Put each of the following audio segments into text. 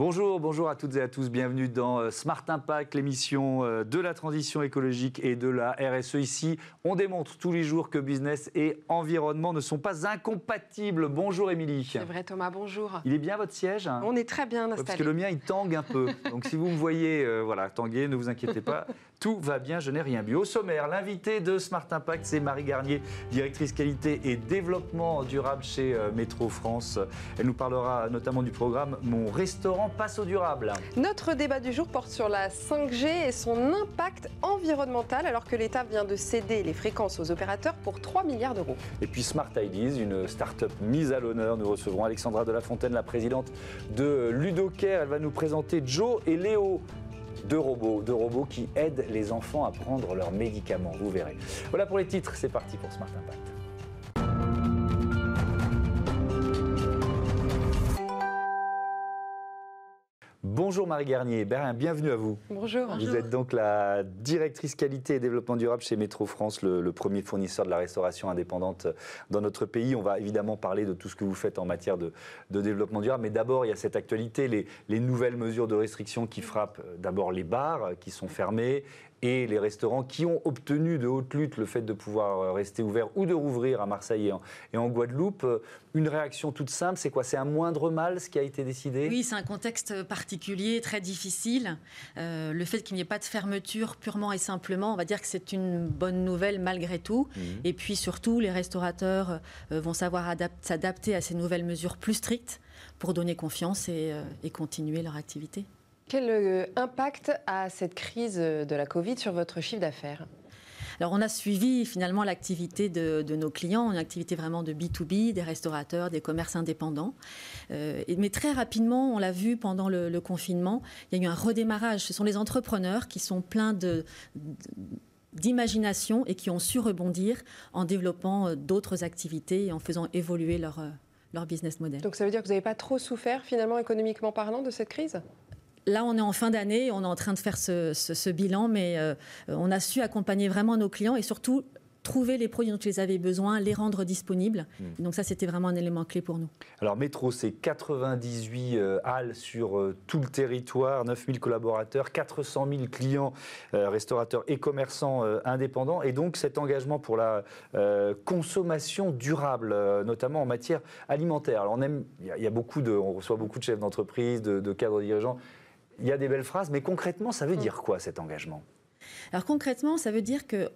Bonjour, bonjour à toutes et à tous. Bienvenue dans euh, Smart Impact, l'émission euh, de la transition écologique et de la RSE. Ici, on démontre tous les jours que business et environnement ne sont pas incompatibles. Bonjour Émilie. C'est vrai Thomas, bonjour. Il est bien votre siège On est très bien installé. parce que le mien, il tangue un peu. Donc si vous me voyez euh, voilà, tanguer, ne vous inquiétez pas. Tout va bien, je n'ai rien bu. Au sommaire, l'invité de Smart Impact, c'est Marie Garnier, directrice qualité et développement durable chez Métro France. Elle nous parlera notamment du programme Mon restaurant passe au durable. Notre débat du jour porte sur la 5G et son impact environnemental alors que l'État vient de céder les fréquences aux opérateurs pour 3 milliards d'euros. Et puis Smart Ideas, une start-up mise à l'honneur. Nous recevrons Alexandra de la Fontaine, la présidente de Ludocare. Elle va nous présenter Joe et Léo deux robots, deux robots qui aident les enfants à prendre leurs médicaments. Vous verrez. Voilà pour les titres. C'est parti pour Smart Impact. Bonjour Marie Garnier, bienvenue à vous. Bonjour. Vous êtes donc la directrice qualité et développement durable chez Métro France, le, premier fournisseur de la restauration indépendante dans notre pays. On va évidemment parler de tout ce que vous faites en matière de, développement durable, mais d'abord il y a cette actualité, les, les nouvelles mesures de restriction qui frappent euh, d'abord les bars euh, qui sont fermés et les restaurants qui ont obtenu de haute lutte le fait de pouvoir euh, rester ouverts ou de rouvrir à Marseille et en, Guadeloupe. Euh, une réaction toute simple, c'est quoi? C'est un moindre mal ce qui a été décidé? Oui, c'est un contexte particulier, très difficile. Euh, le fait qu'il n'y ait pas de fermeture purement et simplement, on va dire que c'est une bonne nouvelle malgré tout. Mhm. Et puis surtout, les restaurateurs vont savoir s'adapter à ces nouvelles mesures plus strictes pour donner confiance et continuer leur activité. Quel euh, impact a cette crise de la Covid sur votre chiffre d'affaires? Alors on a suivi finalement l'activité de, nos clients, une activité vraiment de B2B, des restaurateurs, des commerces indépendants. Euh, mais très rapidement, on l'a vu pendant le, confinement, il y a eu un redémarrage. Ce sont les entrepreneurs qui sont pleins de, d'imagination et qui ont su rebondir en développant euh, d'autres activités et en faisant évoluer leur, leur business model. Donc ça veut dire que vous n'avez pas trop souffert finalement économiquement parlant de cette crise? Là, on est en fin d'année, on est en train de faire ce, bilan, mais euh, on a su accompagner vraiment nos clients et surtout trouver les produits dont ils avaient besoin, les rendre disponibles. Hmm. Donc ça, c'était vraiment un élément clé pour nous. Alors Métro, c'est 98 euh, halles sur euh, tout le territoire, 9000 collaborateurs, 400 000 clients, restaurateurs et commerçants indépendants. Et donc cet engagement pour la consommation durable, notamment en matière alimentaire. Alors on aime, il y, a beaucoup de, on reçoit beaucoup de chefs d'entreprise, de, de cadres dirigeants il y a des belles phrases, mais concrètement, ça veut mm. dire quoi cet engagement? Alors concrètement, ça veut dire que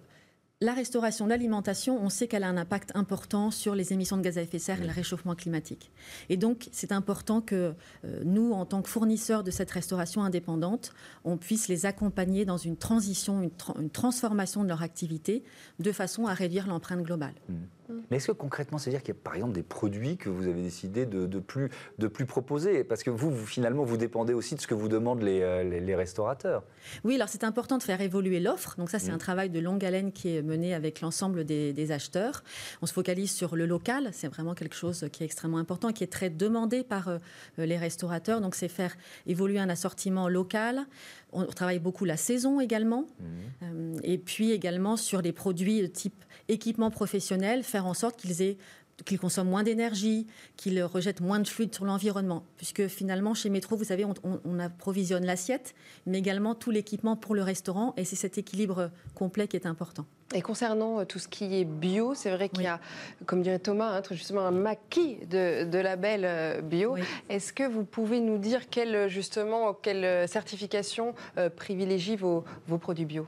la restauration, l'alimentation, on sait qu'elle a un impact important sur les émissions de gaz à effet de serre et le mm. réchauffement climatique. Et donc, c'est important que euh, nous, en tant que fournisseurs de cette restauration indépendante, on puisse les accompagner dans une transition, une, transformation de leur activité, de façon à réduire l'empreinte globale. Mm. Mm. Mais est-ce que concrètement, c'est-à-dire qu'il y a par exemple des produits que vous avez décidé de, de, plus, de plus proposer? Parce que vous, finalement, vous dépendez aussi de ce que vous demandent les, euh, les, restaurateurs. Oui, alors c'est important de faire évoluer l'offre. Donc ça, c'est mm. un travail de longue haleine qui est mené avec l'ensemble des, acheteurs. On se focalise sur le local. C'est vraiment quelque chose qui est extrêmement important, qui est très demandé par euh, les restaurateurs. Donc c'est faire évoluer un assortiment local. On travaille beaucoup la saison également. Mm. Euh, et puis également sur les produits de type équipement professionnel, faire en sorte qu'ils aient qu'ils consomment moins d'énergie, qu'ils rejettent moins de fluide sur l'environnement. Puisque finalement, chez Métro, vous savez, on, approvisionne l'assiette, mais également tout l'équipement pour le restaurant. Et c'est cet équilibre complet qui est important. Et concernant euh, tout ce qui est bio, c'est vrai qu'il y a, comme dirait Thomas, hein, justement un maquis de, de labels euh, bio. Est-ce que vous pouvez nous dire quelle, justement, quelle certification euh, privilégie vos, vos produits bio?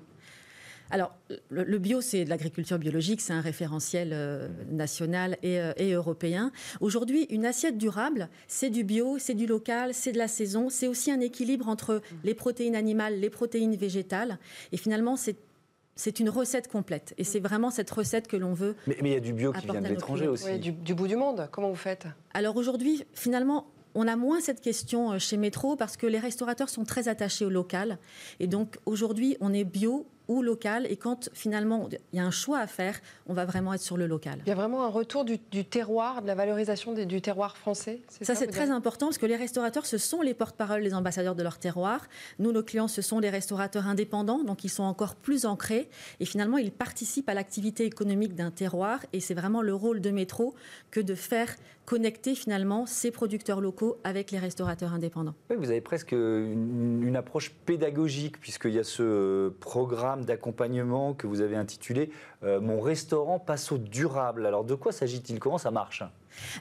Alors, le, bio, c'est de l'agriculture biologique, c'est un référentiel euh, national euh, et, européen. Aujourd'hui, une assiette durable, c'est du bio, c'est du local, c'est de la saison, c'est aussi un équilibre entre les protéines animales, les protéines végétales. Et finalement, c'est c'est une recette complète. Et c'est vraiment cette recette que l'on veut. Mais, il y a du bio qui vient de l'étranger aussi. du, du, bout du monde. Comment vous faites? Alors aujourd'hui, finalement, on a moins cette question euh, chez Métro parce que les restaurateurs sont très attachés au local. Et donc aujourd'hui, on est bio ou local. Et quand finalement il y a un choix à faire, on va vraiment être sur le local. Il y a vraiment un retour du, terroir, de la valorisation du terroir français. Ça, c'est très important parce que les restaurateurs, ce sont les porte-parole, les ambassadeurs de leur terroir. Nous, nos clients, ce sont les restaurateurs indépendants, donc ils sont encore plus ancrés. Et finalement, ils participent à l'activité économique d'un terroir. Et c'est vraiment le rôle de Métro que de faire connecter finalement ces producteurs locaux avec les restaurateurs indépendants. Oui, vous avez presque une, approche pédagogique, puisqu'il y a ce programme d'accompagnement que vous avez intitulé euh, Mon restaurant passe au durable. Alors de quoi s'agit-il? Comment ça marche?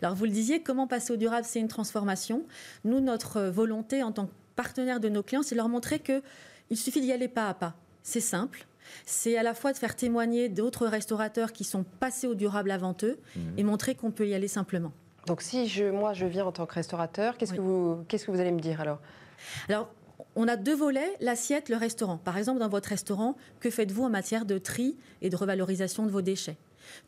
Alors vous le disiez, comment passer au durable C'est une transformation. Nous, notre volonté en tant que partenaire de nos clients, c'est leur montrer qu'il suffit d'y aller pas à pas. C'est simple, c'est à la fois de faire témoigner d'autres restaurateurs qui sont passés au durable avant eux mmh. et montrer qu'on peut y aller simplement. Donc si je, moi je viens en tant que restaurateur, qu'est-ce que vous qu'est-ce que vous allez me dire alors? Alors on a deux volets, l'assiette, le restaurant. Par exemple, dans votre restaurant, que faites-vous en matière de tri et de revalorisation de vos déchets?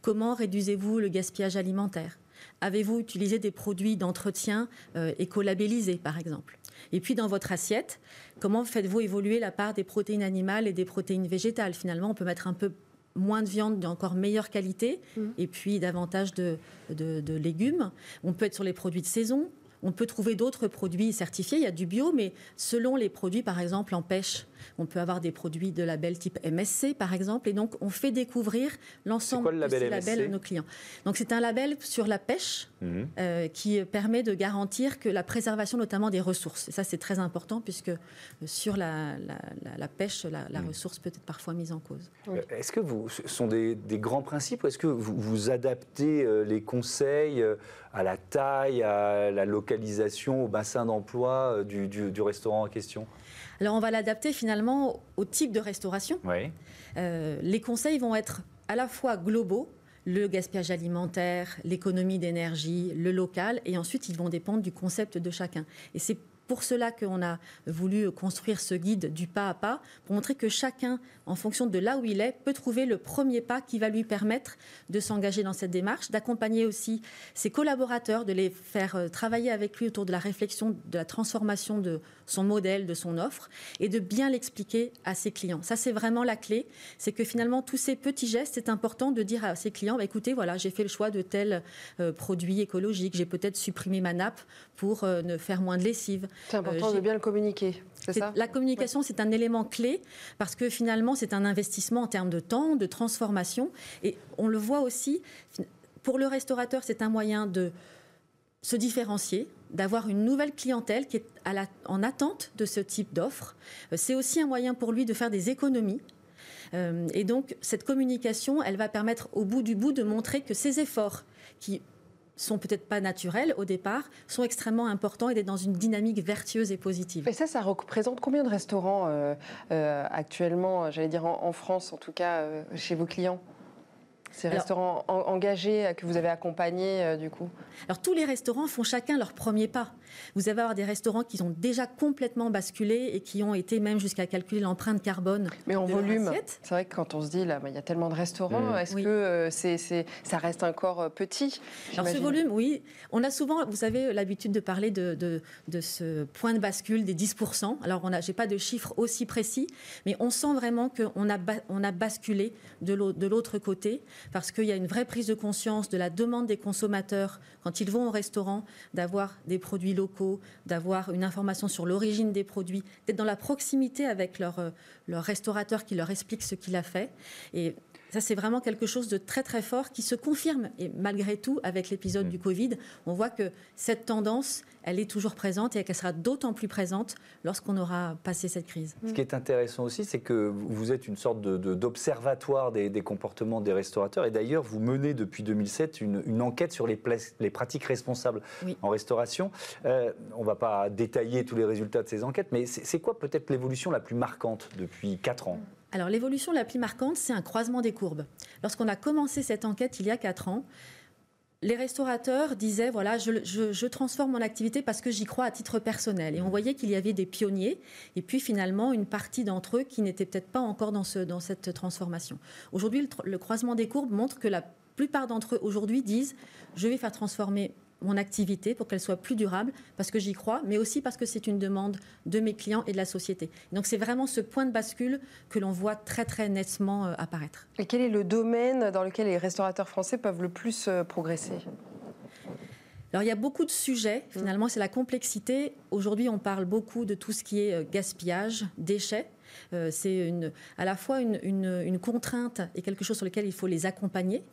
Comment réduisez-vous le gaspillage alimentaire? Avez-vous utilisé des produits d'entretien euh, écolabellisés, par exemple? Et puis, dans votre assiette, comment faites-vous évoluer la part des protéines animales et des protéines végétales? Finalement, on peut mettre un peu moins de viande d'encore meilleure qualité mmh. et puis davantage de, de, légumes. On peut être sur les produits de saison. On peut trouver d'autres produits certifiés. Il y a du bio, mais selon les produits, par exemple en pêche, on peut avoir des produits de label type MSC, par exemple. Et donc, on fait découvrir l'ensemble de ces labels à nos clients. Donc, c'est un label sur la pêche mhm. euh, qui permet de garantir que la préservation, notamment des ressources. Et ça, c'est très important puisque sur la, pêche, la, mhm. ressource peut être parfois mise en cause. Euh, est-ce que vous, ce sont des, grands principes ou est-ce que vous, vous adaptez euh, les conseils à la taille, à la localisation, au bassin d'emploi du restaurant en question? Alors on va l'adapter finalement au type de restauration. Euh, les conseils vont être à la fois globaux, le gaspillage alimentaire, l'économie d'énergie, le local, et ensuite ils vont dépendre du concept de chacun. Et c'est pour cela qu'on a voulu construire ce guide du pas à pas, pour montrer que chacun, en fonction de là où il est, peut trouver le premier pas qui va lui permettre de s'engager dans cette démarche, d'accompagner aussi ses collaborateurs, de les faire euh, travailler avec lui autour de la réflexion, de la transformation de son modèle, de son offre, et de bien l'expliquer à ses clients. Ça, c'est vraiment la clé. C'est que finalement, tous ces petits gestes, c'est important de dire à ses clients, bah, écoutez, voilà, j'ai fait le choix de tel euh, produit écologique, j'ai peut-être supprimé ma nappe pour euh, ne faire moins de lessive. C'est important euh, de bien le communiquer. Ça? la communication, c'est un élément clé parce que finalement, c'est un investissement en termes de temps, de transformation. Et on le voit aussi, pour le restaurateur, c'est un moyen de se différencier, d'avoir une nouvelle clientèle qui est en attente de ce type d'offre. Euh, c'est aussi un moyen pour lui de faire des économies. Euh, et donc, cette communication, elle va permettre au bout du bout de montrer que ces efforts qui sont peut-être pas naturels au départ, sont extrêmement importants et d'être dans une dynamique vertueuse et positive. Et ça, ça représente combien de restaurants euh, actuellement, j'allais dire en, France en tout cas, chez vos clients? Ces restaurants engagés que vous avez accompagnés, du coup Alors, tous les restaurants font chacun leur premier pas. Vous allez avoir des restaurants qui ont déjà complètement basculé et qui ont été même jusqu'à calculer l'empreinte carbone. Mais en volume, c'est vrai que quand on se dit là, il y a tellement de restaurants, mmh. est-ce que euh, c'est, ça reste encore euh, petit Alors ce volume, oui, on a souvent, vous avez l'habitude de parler de, de, ce point de bascule des 10%. Alors on a, j'ai pas de chiffres aussi précis, mais on sent vraiment qu'on a, on a basculé de l'autre côté parce qu'il y a une vraie prise de conscience de la demande des consommateurs quand ils vont au restaurant d'avoir des produits locaux, d'avoir une information sur l'origine des produits, d'être dans la proximité avec leur, euh, restaurateur qui leur explique ce qu'il a fait. Et ça, c'est vraiment quelque chose de très très fort qui se confirme. Et malgré tout, avec l'épisode mm. du Covid, on voit que cette tendance, elle est toujours présente et qu'elle sera d'autant plus présente lorsqu'on aura passé cette crise. Ce qui est intéressant aussi, c'est que vous êtes une sorte d'observatoire de, des, comportements des restaurateurs. Et d'ailleurs, vous menez depuis 2007 une, enquête sur les, les pratiques responsables en restauration. Euh, on ne va pas détailler tous les résultats de ces enquêtes, mais c'est quoi peut-être l'évolution la plus marquante depuis 4 ans? Alors l'évolution la plus marquante, c'est un croisement des courbes. Lorsqu'on a commencé cette enquête il y a 4 ans, les restaurateurs disaient voilà, je, transforme mon activité parce que j'y crois à titre personnel. Et on voyait qu'il y avait des pionniers et puis finalement une partie d'entre eux qui n'étaient peut-être pas encore dans, ce, dans cette transformation. Aujourd'hui, le croisement des courbes montre que la plupart d'entre eux aujourd'hui disent je vais faire transformer mon activité pour qu'elle soit plus durable, parce que j'y crois, mais aussi parce que c'est une demande de mes clients et de la société. Donc c'est vraiment ce point de bascule que l'on voit très très nettement euh, apparaître. Et quel est le domaine dans lequel les restaurateurs français peuvent le plus euh, progresser? Alors il y a beaucoup de sujets, finalement c'est la complexité. Aujourd'hui on parle beaucoup de tout ce qui est euh, gaspillage, déchets. c'est à la fois une, contrainte et quelque chose sur lequel il faut les accompagner.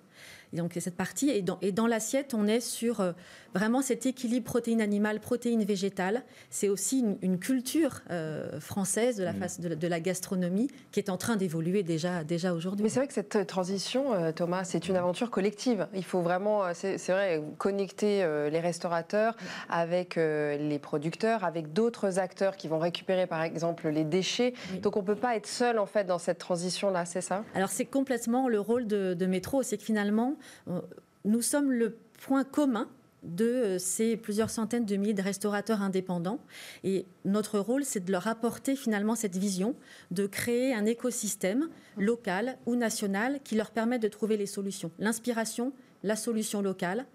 Et donc cette partie, et dans, et dans l'assiette, on est sur euh, vraiment cet équilibre protéines animales, protéines végétales. C'est aussi une, culture euh, française de la, mm. face, de, la gastronomie qui est en train d'évoluer déjà, déjà aujourd'hui. Mais c'est vrai que cette transition, euh, Thomas, c'est une aventure collective. Il faut vraiment, c'est vrai, connecter les restaurateurs avec les producteurs, avec d'autres acteurs qui vont récupérer par exemple les déchets. Donc on ne peut pas être seul en fait dans cette transition-là, c'est ça? Alors c'est complètement le rôle de, de Métro, c'est que finalement, euh, nous sommes le point commun de euh, ces plusieurs centaines de milliers de restaurateurs indépendants. Et notre rôle, c'est de leur apporter finalement cette vision, de créer un écosystème local ou national qui leur permette de trouver les solutions. L'inspiration, la solution locale,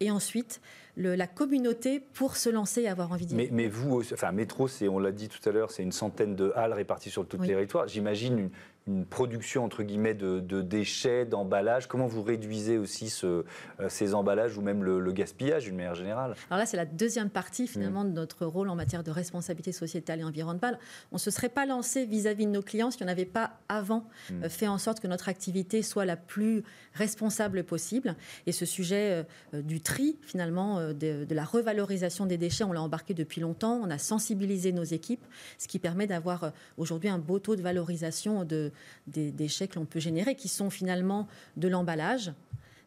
et ensuite la communauté pour se lancer et avoir envie d'y mais, mais, vous, enfin Métro, on l'a dit tout à l'heure, c'est une centaine de halles réparties sur tout le territoire. J'imagine une, une production entre guillemets de, déchets, d'emballages Comment vous réduisez aussi ce, euh, ces emballages ou même le, gaspillage d'une manière générale? Alors là, c'est la deuxième partie finalement de notre rôle en matière de responsabilité sociétale et environnementale. On ne se serait pas lancé vis-à-vis de nos clients si on n'avait pas avant mm. euh, fait en sorte que notre activité soit la plus responsable possible. Et ce sujet euh, du tri finalement, de, de, la revalorisation des déchets, on l'a embarqué depuis longtemps. On a sensibilisé nos équipes, ce qui permet d'avoir aujourd'hui un beau taux de valorisation de, des déchets que l'on peut générer, qui sont finalement de l'emballage,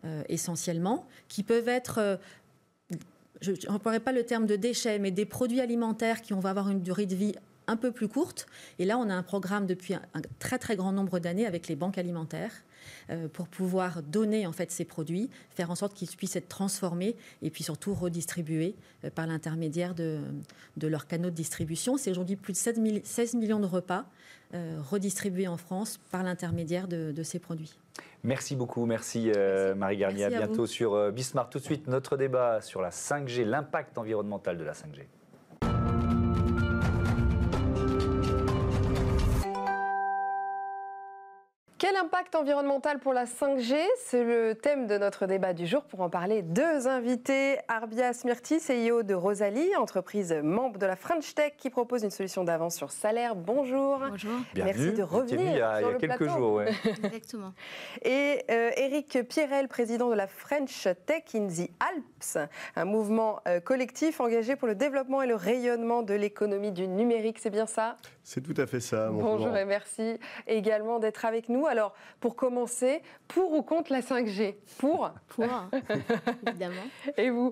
euh, essentiellement, qui peuvent être euh, je n'emploierai pas le terme de déchets, mais des produits alimentaires qui vont avoir une durée de vie un peu plus courte. Et là, on a un programme depuis un, très très grand nombre d'années avec les banques alimentaires euh, pour pouvoir donner en fait ces produits, faire en sorte qu'ils puissent être transformés et puis surtout redistribués par l'intermédiaire de, de, leurs canaux de distribution. C'est aujourd'hui plus de 16 millions de repas euh, redistribués en France par l'intermédiaire de, ces produits. Merci beaucoup, merci, euh, Marie Garnier. à, bientôt sur euh, Bismarck. Tout de suite, notre débat sur la 5G, l'impact environnemental de la 5G. Quel impact environnemental pour la 5G C'est le thème de notre débat du jour. Pour en parler, deux invités. Arbia Smirti, CEO de Rosalie, entreprise membre de la French Tech qui propose une solution d'avance sur salaire. Bonjour. Bonjour. Merci de revenir. Il y a, il y a quelques jours. Ouais. Exactement. Et euh, Eric Pierrel, président de la French Tech in the Alps, un mouvement euh, collectif engagé pour le développement et le rayonnement de l'économie du numérique. C'est bien ça? C'est tout à fait ça. Bonjour et merci également d'être avec nous. Alors, pour commencer, pour ou contre la 5G Pour Pour, évidemment. Et vous?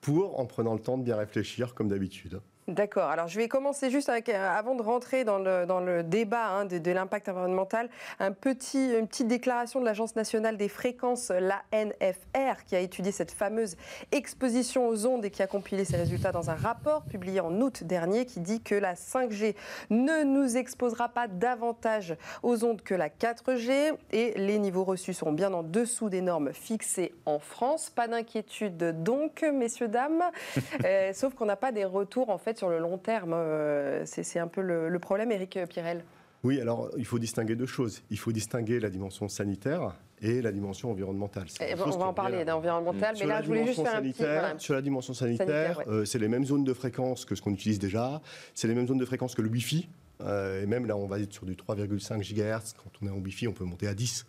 Pour, en prenant le temps de bien réfléchir, comme d'habitude. D'accord. Alors, je vais commencer juste avec, euh, avant de rentrer dans le, dans le débat hein, de, l'impact environnemental, un petit, une petite déclaration de l'Agence nationale des fréquences, l'ANFR, qui a étudié cette fameuse exposition aux ondes et qui a compilé ses résultats dans un rapport publié en août dernier qui dit que la 5G ne nous exposera pas davantage aux ondes que la 4G et les niveaux reçus seront bien en dessous des normes fixées en France. Pas d'inquiétude donc, messieurs, dames, euh, sauf qu'on n'a pas des retours en fait sur le long terme. Euh, c'est un peu le, problème, Éric Pirel. Oui, alors il faut distinguer deux choses. Il faut distinguer la dimension sanitaire et la dimension environnementale. Eh on va en parler d'environnemental, mais là je voulais juste faire un petit... Sur la dimension sanitaire, euh, c'est les mêmes zones de fréquence que ce qu'on utilise déjà, c'est les mêmes zones de fréquence que le Wi-Fi, euh, et même là on va être sur du 3,5 GHz, quand on est en Wi-Fi on peut monter à 10.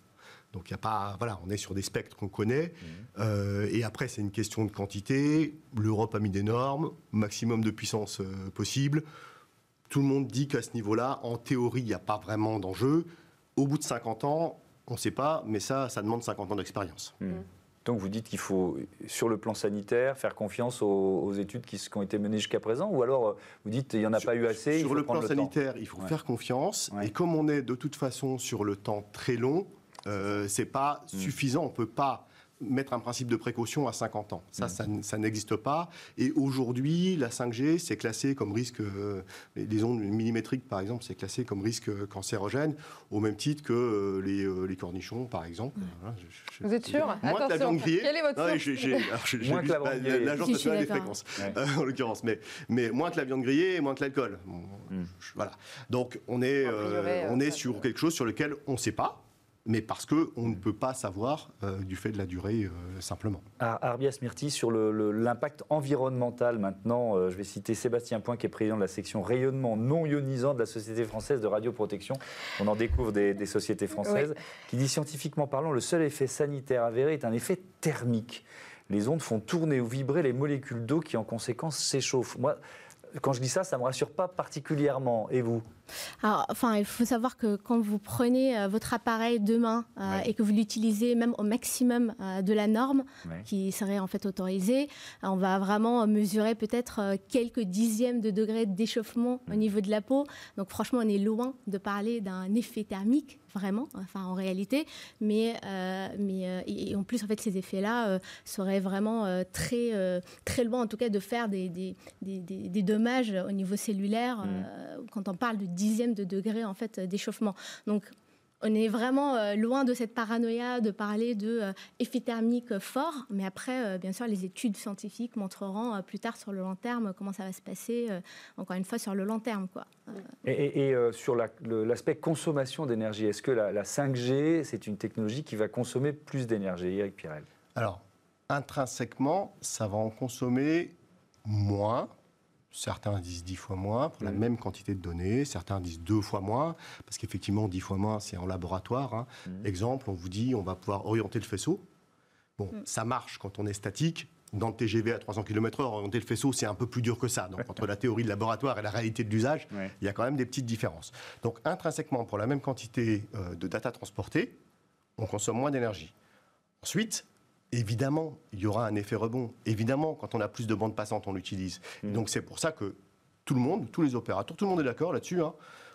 Donc il y a pas, voilà, on est sur des spectres qu'on connaît. Mmh. Euh, et après, c'est une question de quantité. L'Europe a mis des normes, maximum de puissance euh, possible. Tout le monde dit qu'à ce niveau-là, en théorie, il n'y a pas vraiment d'enjeu. Au bout de 50 ans, on ne sait pas, mais ça, ça demande 50 ans d'expérience. Mmh. Donc vous dites qu'il faut, sur le plan sanitaire, faire confiance aux, études qui, ont été menées jusqu'à présent Ou alors vous dites qu'il n'y en a pas eu assez Sur le plan sanitaire, il faut faire confiance. Et comme on est de toute façon sur le temps très long, euh, c'est pas suffisant. On peut pas mettre un principe de précaution à 50 ans. Ça, mm. ça, n'existe pas. Et aujourd'hui, la 5G, c'est classé comme risque, euh, les ondes millimétriques, par exemple, c'est classé comme risque cancérogène, au même titre que euh, les, euh, les, cornichons, par exemple. Mm. Vous êtes sûr? Moins que la viande grillée. Quelle est votre non, Moins que la L'Agence nationale des fréquences, en l'occurrence. Mais, mais moins que la viande grillée et moins que l'alcool. Mm. Voilà. Donc, on est, on est sur quelque chose sur lequel on ne sait pas mais parce qu'on ne peut pas savoir euh, du fait de la durée euh, simplement. Arbias Myrti, sur l'impact environnemental maintenant, euh, je vais citer Sébastien Point qui est président de la section rayonnement non ionisant de la Société française de radioprotection. On en découvre des, sociétés françaises, qui dit scientifiquement parlant, le seul effet sanitaire avéré est un effet thermique. Les ondes font tourner ou vibrer les molécules d'eau qui en conséquence s'échauffent. Moi, quand je dis ça, ça ne me rassure pas particulièrement. Et vous? Alors, enfin, il faut savoir que quand vous prenez euh, votre appareil demain euh, et que vous l'utilisez même au maximum euh, de la norme qui serait en fait autorisée, on va vraiment mesurer peut-être quelques dixièmes de degrés d'échauffement au mm. niveau de la peau. Donc franchement, on est loin de parler d'un effet thermique vraiment, enfin en réalité, mais, mais et en plus en fait ces effets-là seraient vraiment très très loin en tout cas de faire des, des, des, des dommages au niveau cellulaire mm. quand on parle de dixième de degré en fait d'échauffement. Donc on est vraiment euh, loin de cette paranoïa de parler de euh, effet thermique fort, mais après, euh, bien sûr, les études scientifiques montreront plus tard sur le long terme comment ça va se passer, encore une fois, sur le long terme. Quoi. Et, sur l'aspect consommation d'énergie, est-ce que la, la 5G, c'est une technologie qui va consommer plus d'énergie Eric Pirel? Alors, intrinsèquement, ça va en consommer moins, Certains disent 10 fois moins pour la mm. même quantité de données, certains disent deux fois moins, parce qu'effectivement, 10 fois moins, c'est en laboratoire. Hein. Mm. Exemple, on vous dit, on va pouvoir orienter le faisceau. Bon, mm. ça marche quand on est statique. Dans le TGV à 300 km/h, orienter le faisceau, c'est un peu plus dur que ça. Donc, entre la théorie de laboratoire et la réalité de l'usage, il y a quand même des petites différences. Donc, intrinsèquement, pour la même quantité euh, de data transportée, on consomme moins d'énergie. Ensuite, évidemment, il y aura un effet rebond. Évidemment, quand on a plus de bandes passantes, on l'utilise. Mm. Donc c'est pour ça que tout le monde, tous les opérateurs, tout le monde est d'accord là-dessus, hein,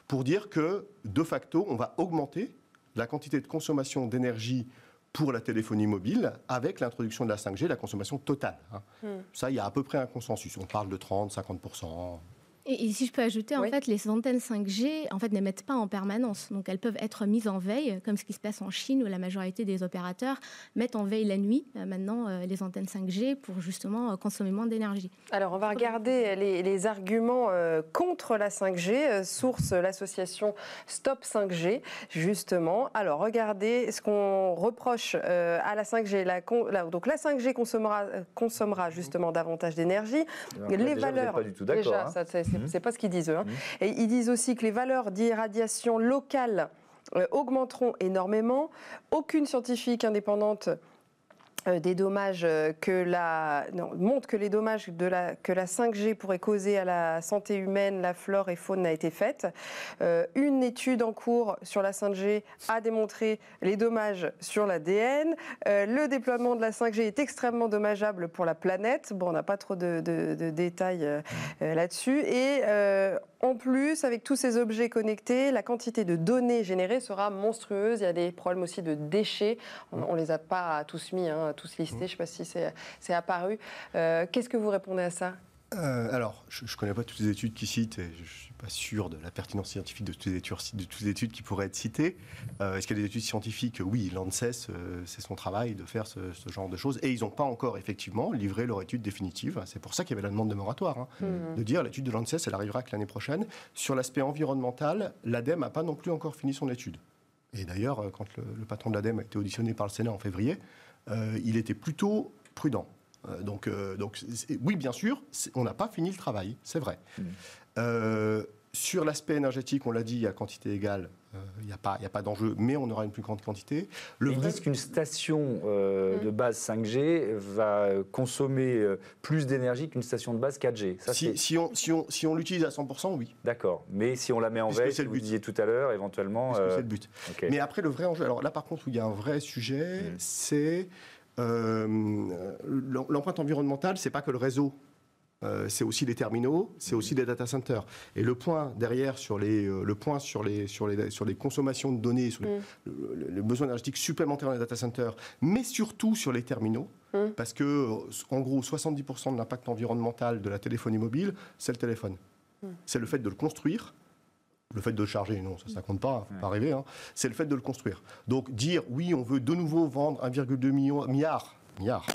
pour dire que de facto, on va augmenter la quantité de consommation d'énergie pour la téléphonie mobile avec l'introduction de la 5G, la consommation totale. Hein. Mm. Ça, il y a à peu près un consensus. On parle de 30, 50%. Et, si je peux ajouter, en fait, les antennes 5G en fait, n'émettent pas en permanence. Donc elles peuvent être mises en veille, comme ce qui se passe en Chine, où la majorité des opérateurs mettent en veille la nuit, euh, maintenant, euh, les antennes 5G pour justement euh, consommer moins d'énergie. Alors on va regarder les, arguments contre la 5G, source l'association Stop 5G, justement. Alors regardez ce qu'on reproche à la 5G. La, donc la 5G consommera, consommera justement davantage d'énergie. Les valeurs. Pas du tout déjà, hein. Mhm. c'est pas ce qu'ils disent eux. Hein. Mhm. Et ils disent aussi que les valeurs d'irradiation locale euh, augmenteront énormément. Aucune scientifique indépendante des dommages euh, que la montre que les dommages de la que la 5G pourrait causer à la santé humaine, la flore et faune n'a été faite. Euh, une étude en cours sur la 5G a démontré les dommages sur l'ADN. le déploiement de la 5G est extrêmement dommageable pour la planète. Bon, on n'a pas trop de, de détails là-dessus et en plus, avec tous ces objets connectés, la quantité de données générées sera monstrueuse. Il y a des problèmes aussi de déchets. On ne les a pas tous mis, hein, tous listés. Je ne sais pas si c'est apparu. Euh, qu'est-ce que vous répondez à ça? Euh, alors, je ne connais pas toutes les études qui citent, et je ne suis pas sûr de la pertinence scientifique de toutes les études, de toutes les études qui pourraient être citées. Euh, est-ce qu'il y a des études scientifiques? Oui, l'ANSES, euh, c'est son travail de faire ce, genre de choses. Et ils n'ont pas encore, effectivement, livré leur étude définitive. C'est pour ça qu'il y avait la demande de moratoire, hein, mmh. de dire l'étude de l'ANSES, elle arrivera que l'année prochaine. Sur l'aspect environnemental, l'ADEME n'a pas non plus encore fini son étude. Et d'ailleurs, quand le, le, patron de l'ADEME a été auditionné par le Sénat en février, il était plutôt prudent. Euh, donc, euh, donc oui, bien sûr, on n'a pas fini le travail, c'est vrai. Mmh. Euh, sur l'aspect énergétique, on l'a dit, à quantité égale, il n'y a pas, a pas d'enjeu, mais on aura une plus grande quantité. Le Ils disent qu'une station mmh. de base 5G va consommer plus d'énergie qu'une station de base 4G. si, on, si, on, si on l'utilise à 100%, oui. D'accord. Mais si on la met en veille, vous disiez tout à l'heure, éventuellement. C'est le but. Mais après, le vrai enjeu, alors là par contre, où il y a un vrai sujet, mmh. c'est euh, l'empreinte environnementale, c'est pas que le réseau euh, c'est aussi les terminaux, c'est aussi les data centers. Et le point derrière sur les, euh, le point sur les, sur les, sur les consommations de données, sur les, mm. besoins énergétiques supplémentaires dans les data centers, mais surtout sur les terminaux, mm. parce que en gros 70% de l'impact environnemental de la téléphonie mobile, c'est le téléphone. Mm. C'est le fait de le construire, le fait de le charger, non, ça, ne compte pas, faut pas rêver. Hein. C'est le fait de le construire. Donc dire oui, on veut de nouveau vendre 1,2 milliard, milliard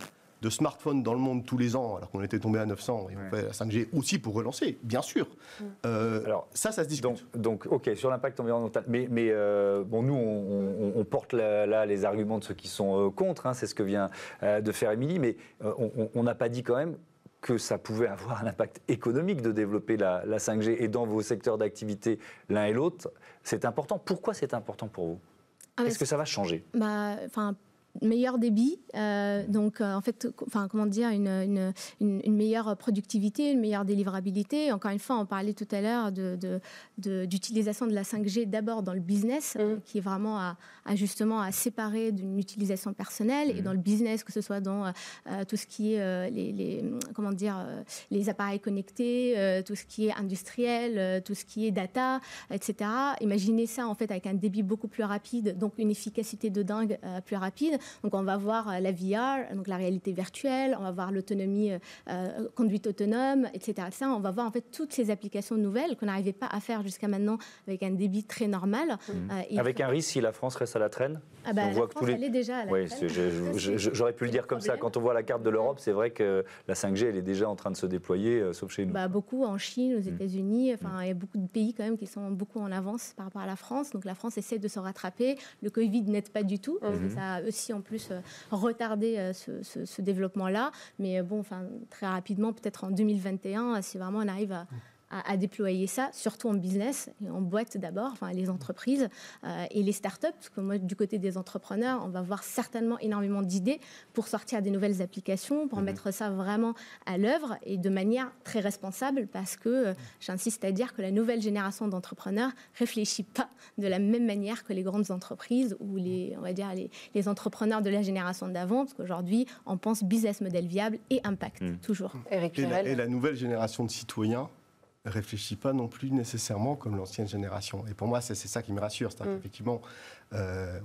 de smartphones dans le monde tous les ans, alors qu'on était tombé à 900, et on fait la 5G aussi pour relancer, bien sûr. Mm. Euh, alors ça, ça se discute. Donc, ok, sur l'impact environnemental. Mais, mais euh, bon, nous, on, porte là, les arguments de ceux qui sont euh, contre, hein, c'est ce que vient de faire Émilie, mais on n'a pas dit quand même que ça pouvait avoir un impact économique de développer la, la 5G et dans vos secteurs d'activité l'un et l'autre. C'est important. Pourquoi c'est important pour vous? Ah, Est-ce que ça va changer? bah, meilleur débit, euh, donc euh, en fait, enfin comment dire, une, une, meilleure productivité, une meilleure délivrabilité. Encore une fois, on parlait tout à l'heure d'utilisation de, de, la 5G d'abord dans le business, mmh. qui est vraiment à, justement à séparer d'une utilisation personnelle et mmh. dans le business, que ce soit dans euh, tout ce qui est les, comment dire, les appareils connectés, tout ce qui est industriel, tout ce qui est data, etc. Imaginez ça en fait avec un débit beaucoup plus rapide, donc une efficacité de dingue plus rapide. Donc on va voir euh, la VR, donc la réalité virtuelle, on va voir l'autonomie, euh, euh, conduite autonome, etc. Ça, on va voir en fait toutes ces applications nouvelles qu'on n'arrivait pas à faire jusqu'à maintenant avec un débit très normal. Mmh. avec un risque si la France reste à la traîne ah bah, on voit que tous les... elle est déjà à la oui, J'aurais pu le dire comme ça. Quand on voit la carte de l'Europe, c'est vrai que la 5G, elle est déjà en train de se déployer, sauf chez nous. Bah, beaucoup en Chine, aux mmh. États-Unis. Enfin, mmh. il y a beaucoup de pays quand même qui sont beaucoup en avance par rapport à la France. Donc la France essaie de se rattraper. Le Covid n'aide pas du tout. Ça a aussi en plus euh, retarder euh, ce, développement-là. Mais euh, bon, enfin, très rapidement, peut-être en 2021, si vraiment on arrive à, à, déployer ça, surtout en business, et en boîte d'abord, enfin les entreprises euh, et les startups, parce que moi, du côté des entrepreneurs, on va voir certainement énormément d'idées pour sortir des nouvelles applications, pour mhm. mettre ça vraiment à l'œuvre et de manière très responsable, parce que euh, j'insiste à dire que la nouvelle génération d'entrepreneurs réfléchit pas de la même manière que les grandes entreprises ou les, on va dire, les, les entrepreneurs de la génération d'avant, parce qu'aujourd'hui, on pense business model viable et impact, mhm. toujours. Eric et, et la nouvelle génération de citoyens réfléchit pas non plus nécessairement comme l'ancienne génération. Et pour moi, c'est ça qui me rassure. C'est mm. effectivement, euh,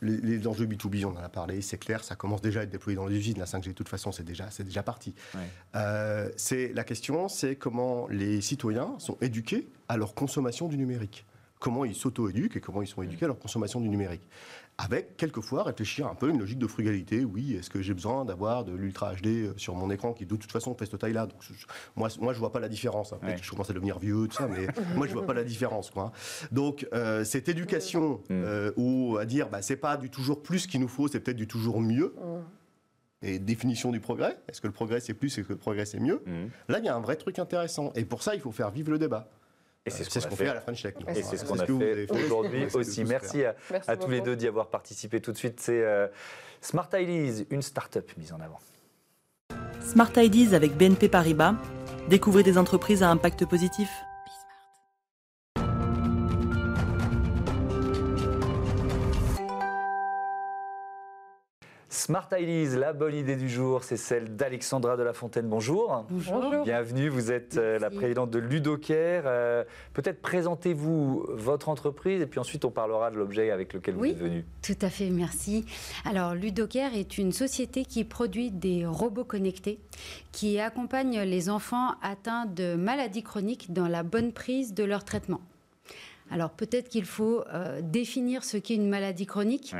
les, enjeux B2B, on en a parlé, c'est clair, ça commence déjà à être déployé dans les usines. La 5G, de toute façon, c'est déjà, déjà parti. Euh, c'est la question, c'est comment les citoyens sont éduqués à leur consommation du numérique. Comment ils s'auto-éduquent et comment ils sont éduqués à leur consommation du numérique avec quelquefois réfléchir un peu une logique de frugalité. Oui, est-ce que j'ai besoin d'avoir de l'ultra HD euh, sur mon écran qui de toute façon fait cette taille-là? Donc, Moi, moi, je vois pas la différence. Hein. je commence à devenir vieux, tout ça, mais moi, je vois pas la différence. Quoi. Donc, euh, cette éducation mm. euh, ou à dire, bah, c'est pas du toujours plus qu'il nous faut, c'est peut-être du toujours mieux. Mm. Et définition du progrès. Est-ce que le progrès c'est plus, est-ce que le progrès c'est mieux? Mm. Là, il y a un vrai truc intéressant. Et pour ça, il faut faire vivre le débat. Et c'est ce qu'on fait. à la French Tech. Et c'est ce qu'on a fait aujourd'hui aussi. Merci à, tous les deux d'y avoir participé tout de suite. C'est euh, Smart Ideas, une start-up mise en avant. Smart Ideas avec BNP Paribas. Découvrez des entreprises à impact positif. Smart Ideas, la bonne idée du jour, c'est celle d'Alexandra de la Fontaine. Bonjour. Bonjour. Bienvenue, vous êtes euh, la présidente de Ludocare. Euh, peut-être présentez-vous votre entreprise et puis ensuite on parlera de l'objet avec lequel vous êtes venu. Tout à fait, merci. Alors Ludocare est une société qui produit des robots connectés qui accompagnent les enfants atteints de maladies chroniques dans la bonne prise de leur traitement. Alors peut-être qu'il faut euh, définir ce qu'est une maladie chronique.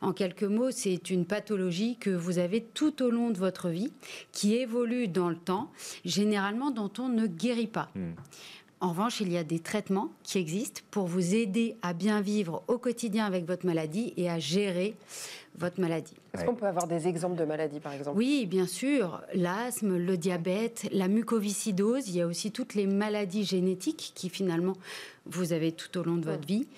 En quelques mots, c'est une pathologie que vous avez tout au long de votre vie, qui évolue dans le temps, généralement dont on ne guérit pas. Hmm. En revanche, il y a des traitements qui existent pour vous aider à bien vivre au quotidien avec votre maladie et à gérer votre maladie. Est-ce qu'on peut avoir des exemples de maladies, par exemple? Oui, bien sûr. L'asthme, le diabète, la mucoviscidose. Il y a aussi toutes les maladies génétiques qui, finalement, vous avez tout au long de votre vie.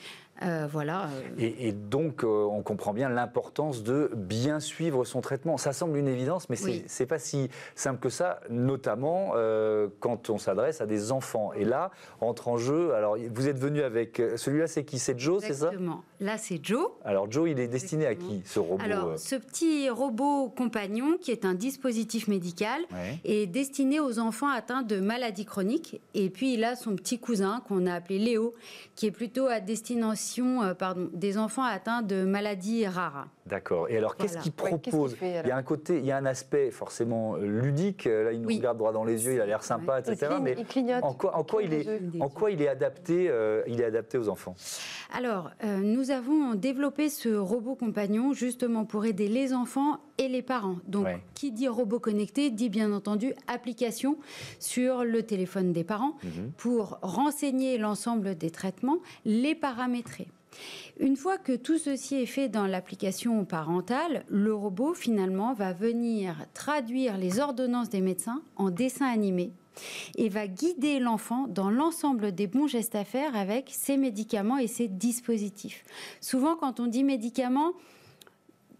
Euh, voilà. Euh. Et, donc, euh, on comprend bien l'importance de bien suivre son traitement. Ça semble une évidence, mais c'est n'est pas si simple que ça, notamment quand on s'adresse à des enfants. Et là, entre en jeu, alors vous êtes venu avec celui-là, c'est qui? C'est Joe, c'est ça? Exactement. Là, c'est Joe. Alors, Joe, il est destiné à qui, ce robot Alors, ce petit robot compagnon, qui est un dispositif médical, est destiné aux enfants atteints de maladies chroniques. Et puis, il a son petit cousin, qu'on a appelé Léo, qui est plutôt à destination euh, pardon, des enfants atteints de maladies rares. D'accord. Et alors, qu'est-ce qu'il propose Il y a un côté, il y a un aspect forcément ludique. Là, il nous regarde droit dans les yeux, il a l'air sympa, etc. mais en quoi, en quoi il est, en quoi il est adapté, euh, il est adapté aux enfants? Alors, euh, nous avons développé ce robot compagnon justement pour aider les enfants et les parents. Donc, qui dit robot connecté dit bien entendu application sur le téléphone des parents mhm. pour renseigner l'ensemble des traitements, les paramétrer. Une fois que tout ceci est fait dans l'application parentale, le robot finalement va venir traduire les ordonnances des médecins en dessin animé et va guider l'enfant dans l'ensemble des bons gestes à faire avec ses médicaments et ses dispositifs. Souvent, quand on dit médicaments,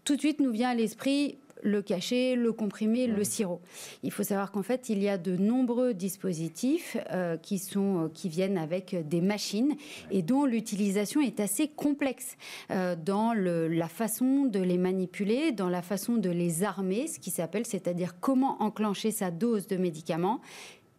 tout de suite nous vient à l'esprit le cachet, le comprimé, le sirop. Il faut savoir qu'en fait, il y a de nombreux dispositifs euh, qui, sont, euh, qui viennent avec des machines et dont l'utilisation est assez complexe euh, dans la façon de les manipuler, dans la façon de les armer, ce qui s'appelle, c'est-à-dire comment enclencher sa dose de médicaments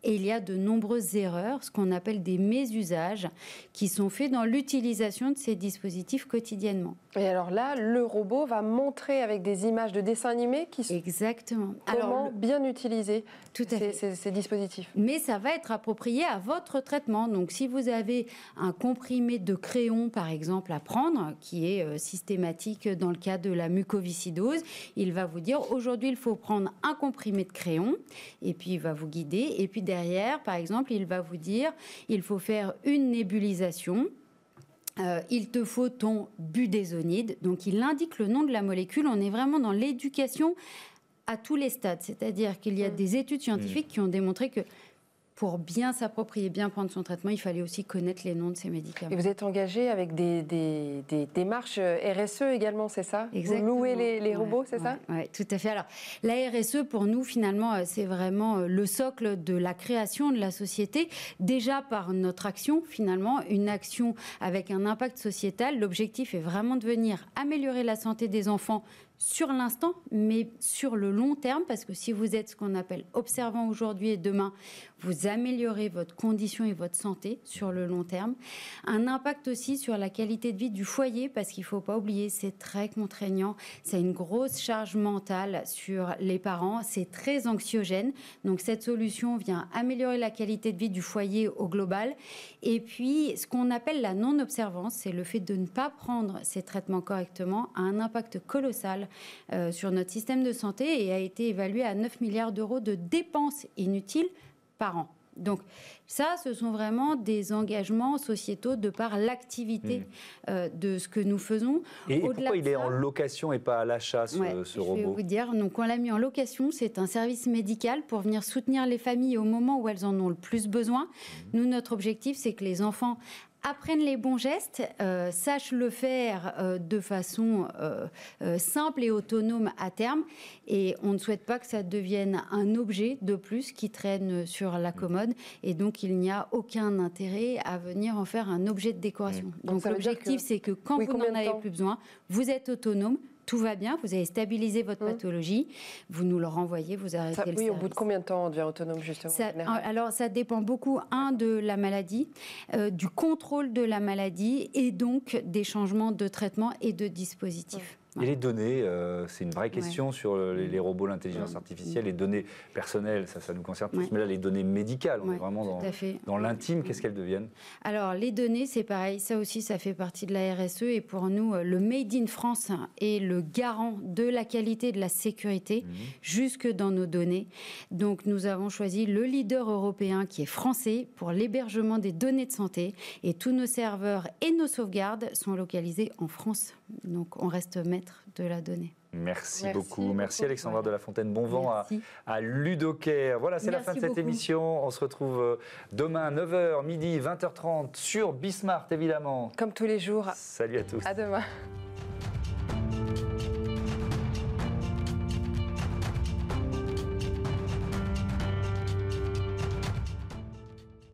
et il y a de nombreuses erreurs, ce qu'on appelle des mésusages, qui sont faits dans l'utilisation de ces dispositifs quotidiennement. Et alors là, le robot va montrer avec des images de dessins animés qui sont exactement comment bien utiliser tout à ces, ces, dispositifs. Mais ça va être approprié à votre traitement. Donc, si vous avez un comprimé de crayon, par exemple, à prendre, qui est euh, systématique dans le cas de la mucoviscidose, il va vous dire aujourd'hui, il faut prendre un comprimé de crayon, et puis il va vous guider. Et puis derrière, par exemple, il va vous dire il faut faire une nébulisation euh, il te faut ton budésonide. Donc il indique le nom de la molécule. On est vraiment dans l'éducation à tous les stades. C'est-à-dire qu'il y a mmh. des études scientifiques mmh. qui ont démontré que pour bien s'approprier, bien prendre son traitement, il fallait aussi connaître les noms de ces médicaments. Et vous êtes engagé avec des, démarches euh, RSE également, c'est ça? Exactement. Vous louez les, robots, c'est ça? Oui, tout à fait. Alors, la RSE, pour nous, finalement, euh, c'est vraiment euh, le socle de la création de la société. Déjà par notre action, finalement, une action avec un impact sociétal. L'objectif est vraiment de venir améliorer la santé des enfants sur l'instant, mais sur le long terme, parce que si vous êtes ce qu'on appelle observant aujourd'hui et demain, vous améliorez votre condition et votre santé sur le long terme. Un impact aussi sur la qualité de vie du foyer, parce qu'il ne faut pas oublier, c'est très contraignant, c'est une grosse charge mentale sur les parents, c'est très anxiogène. Donc cette solution vient améliorer la qualité de vie du foyer au global. Et puis, ce qu'on appelle la non-observance, c'est le fait de ne pas prendre ces traitements correctement, a un impact colossal sur notre système de santé et a été évalué à 9 milliards d'euros de dépenses inutiles par an. Donc ça, ce sont vraiment des engagements sociétaux de par l'activité mmh. euh, de ce que nous faisons. Et, pourquoi il est en location et pas à l'achat, ce, robot Je vais vous dire, donc on l'a mis en location, c'est un service médical pour venir soutenir les familles au moment où elles en ont le plus besoin. Mmh. Nous, notre objectif, c'est que les enfants apprennent les bons gestes, euh, sachent le faire euh, de façon euh, simple et autonome à terme. Et on ne souhaite pas que ça devienne un objet de plus qui traîne sur la commode. Et donc, il n'y a aucun intérêt à venir en faire un objet de décoration. Donc, l'objectif, c'est que quand vous n'en avez plus besoin, vous êtes autonome, tout va bien, vous avez stabilisé votre mmh. pathologie, vous nous le renvoyez, vous arrêtez ça, le Oui, au bout de combien de temps on devient autonome justement Alors ça dépend beaucoup, un, de la maladie, euh, du contrôle de la maladie et donc des changements de traitement et de dispositifs. Et les données, euh, c'est une vraie question sur les, robots, l'intelligence artificielle, les données personnelles, ça, ça nous concerne tous, mais là, les données médicales, on est vraiment dans, dans l'intime, qu'est-ce qu'elles deviennent? Alors, les données, c'est pareil, ça aussi, ça fait partie de la RSE, et pour nous, euh, le Made in France est le garant de la qualité et de la sécurité, mhm. jusque dans nos données. Donc, nous avons choisi le leader européen qui est français pour l'hébergement des données de santé, et tous nos serveurs et nos sauvegardes sont localisés en France. Donc, on reste maître de la donnée. Merci, beaucoup. Merci Alexandra de la Fontaine. Bon vent à, à, Ludocaire. Voilà, c'est la fin de cette émission. On se retrouve euh, demain 9h, midi, 20h30 sur Bismart, évidemment. Comme tous les jours. Salut à tous. À demain.